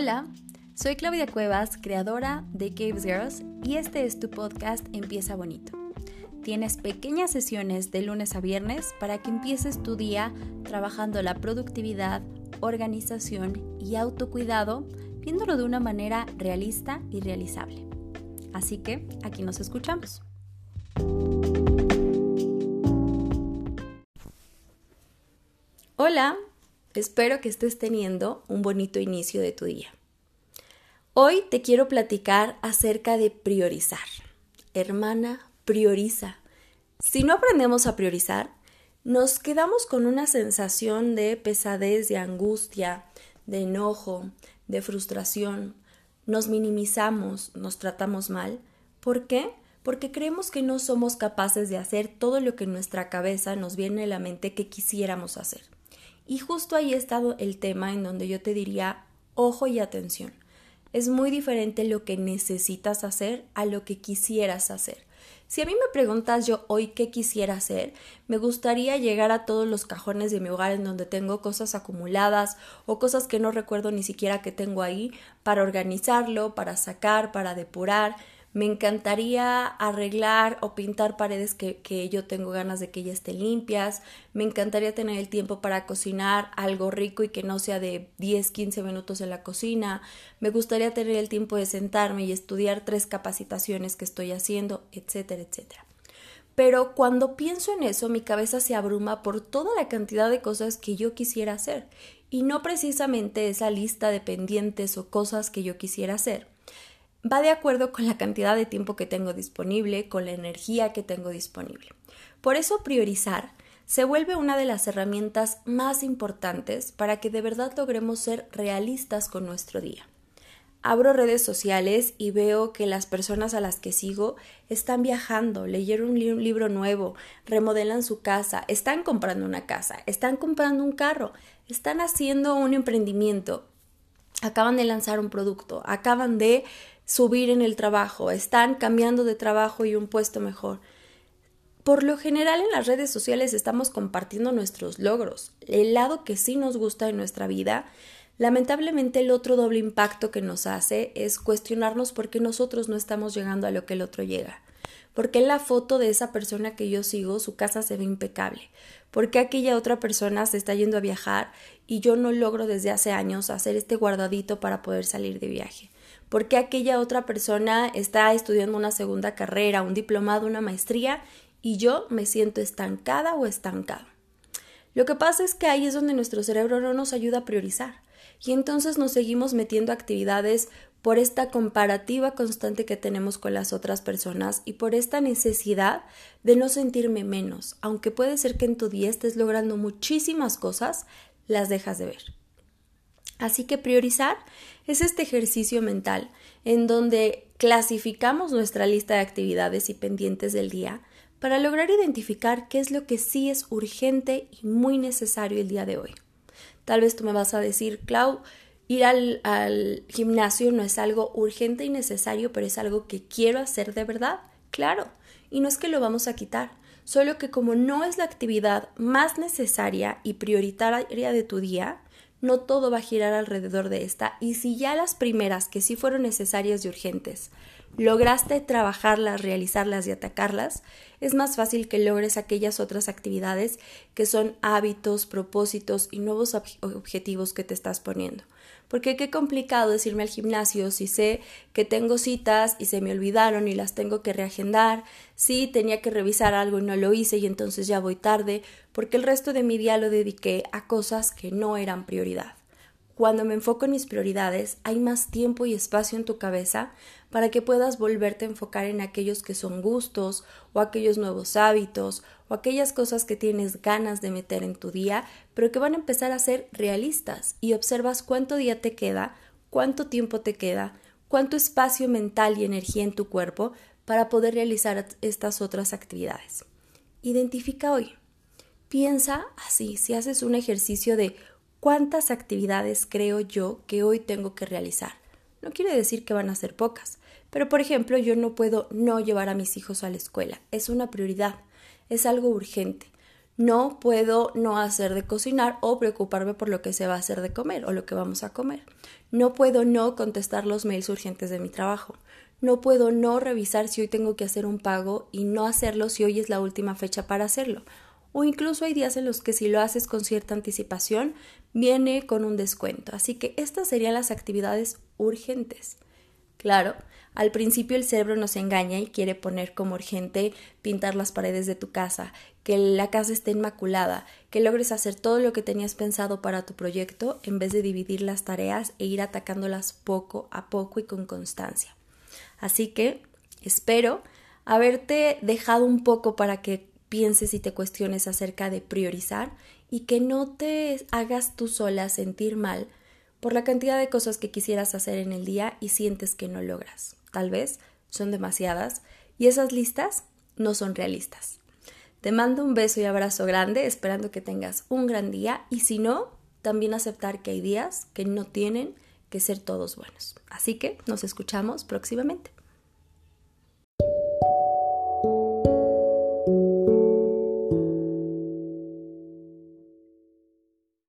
Hola, soy Claudia Cuevas, creadora de Caves Girls, y este es tu podcast Empieza Bonito. Tienes pequeñas sesiones de lunes a viernes para que empieces tu día trabajando la productividad, organización y autocuidado, viéndolo de una manera realista y realizable. Así que aquí nos escuchamos. Hola, espero que estés teniendo un bonito inicio de tu día. Hoy te quiero platicar acerca de priorizar. Hermana, prioriza. Si no aprendemos a priorizar, nos quedamos con una sensación de pesadez, de angustia, de enojo, de frustración. Nos minimizamos, nos tratamos mal. ¿Por qué? Porque creemos que no somos capaces de hacer todo lo que en nuestra cabeza nos viene a la mente que quisiéramos hacer. Y justo ahí estado el tema en donde yo te diría, ojo y atención. Es muy diferente lo que necesitas hacer a lo que quisieras hacer. Si a mí me preguntas yo hoy qué quisiera hacer, me gustaría llegar a todos los cajones de mi hogar en donde tengo cosas acumuladas o cosas que no recuerdo ni siquiera que tengo ahí para organizarlo, para sacar, para depurar, me encantaría arreglar o pintar paredes que, yo tengo ganas de que ya estén limpias. Me encantaría tener el tiempo para cocinar algo rico y que no sea de 10, 15 minutos en la cocina. Me gustaría tener el tiempo de sentarme y estudiar tres capacitaciones que estoy haciendo, etcétera, etcétera. Pero cuando pienso en eso, mi cabeza se abruma por toda la cantidad de cosas que yo quisiera hacer y no precisamente esa lista de pendientes o cosas que yo quisiera hacer va de acuerdo con la cantidad de tiempo que tengo disponible, con la energía que tengo disponible. Por eso priorizar se vuelve una de las herramientas más importantes para que de verdad logremos ser realistas con nuestro día. Abro redes sociales y veo que las personas a las que sigo están viajando, leyeron un libro nuevo, remodelan su casa, están comprando una casa, están comprando un carro, están haciendo un emprendimiento, acaban de lanzar un producto, acaban de subir en el trabajo, están cambiando de trabajo y un puesto mejor. Por lo general en las redes sociales estamos compartiendo nuestros logros, el lado que sí nos gusta de nuestra vida. Lamentablemente el otro doble impacto que nos hace es cuestionarnos por qué nosotros no estamos llegando a lo que el otro llega. Porque la foto de esa persona que yo sigo su casa se ve impecable? ¿Por qué aquella otra persona se está yendo a viajar y yo no logro desde hace años hacer este guardadito para poder salir de viaje? ¿Por qué aquella otra persona está estudiando una segunda carrera, un diplomado, una maestría y yo me siento estancada o estancado? Lo que pasa es que ahí es donde nuestro cerebro no nos ayuda a priorizar y entonces nos seguimos metiendo actividades por esta comparativa constante que tenemos con las otras personas y por esta necesidad de no sentirme menos, aunque puede ser que en tu día estés logrando muchísimas cosas, las dejas de ver. Así que priorizar es este ejercicio mental en donde clasificamos nuestra lista de actividades y pendientes del día para lograr identificar qué es lo que sí es urgente y muy necesario el día de hoy. Tal vez tú me vas a decir, Clau, ir al, gimnasio no es algo urgente y necesario, pero es algo que quiero hacer de verdad. Claro, y no es que lo vamos a quitar, solo que como no es la actividad más necesaria y prioritaria de tu día, no todo va a girar alrededor de esta y si ya las primeras que sí fueron necesarias y urgentes lograste trabajarlas, realizarlas y atacarlas, es más fácil que logres aquellas otras actividades que son hábitos, propósitos y nuevos objetivos que te estás poniendo. Porque qué complicado es irme al gimnasio si sé que tengo citas y se me olvidaron y las tengo que reagendar, si tenía que revisar algo y no lo hice y entonces ya voy tarde, porque el resto de mi día lo dediqué a cosas que no eran prioridad. Cuando me enfoco en mis prioridades, hay más tiempo y espacio en tu cabeza para que puedas volverte a enfocar en aquellos que son gustos o aquellos nuevos hábitos o aquellas cosas que tienes ganas de meter en tu día, pero que van a empezar a ser realistas y observas cuánto día te queda, cuánto tiempo te queda, cuánto espacio mental y energía en tu cuerpo para poder realizar estas otras actividades. Identifica hoy. Piensa así, si haces un ejercicio de ¿Cuántas actividades creo yo que hoy tengo que realizar? No quiere decir que van a ser pocas, pero por ejemplo yo no puedo no llevar a mis hijos a la escuela. Es una prioridad, es algo urgente. No puedo no hacer de cocinar o preocuparme por lo que se va a hacer de comer o lo que vamos a comer. No puedo no contestar los mails urgentes de mi trabajo. No puedo no revisar si hoy tengo que hacer un pago y no hacerlo si hoy es la última fecha para hacerlo. O incluso hay días en los que si lo haces con cierta anticipación, viene con un descuento. Así que estas serían las actividades urgentes. Claro, al principio el cerebro nos engaña y quiere poner como urgente pintar las paredes de tu casa, que la casa esté inmaculada, que logres hacer todo lo que tenías pensado para tu proyecto en vez de dividir las tareas e ir atacándolas poco a poco y con constancia. Así que espero haberte dejado un poco para que pienses y te cuestiones acerca de priorizar y que no te hagas tú sola sentir mal por la cantidad de cosas que quisieras hacer en el día y sientes que no logras tal vez son demasiadas y esas listas no son realistas. Te mando un beso y abrazo grande, esperando que tengas un gran día y si no, también aceptar que hay días que no tienen que ser todos buenos. Así que nos escuchamos próximamente.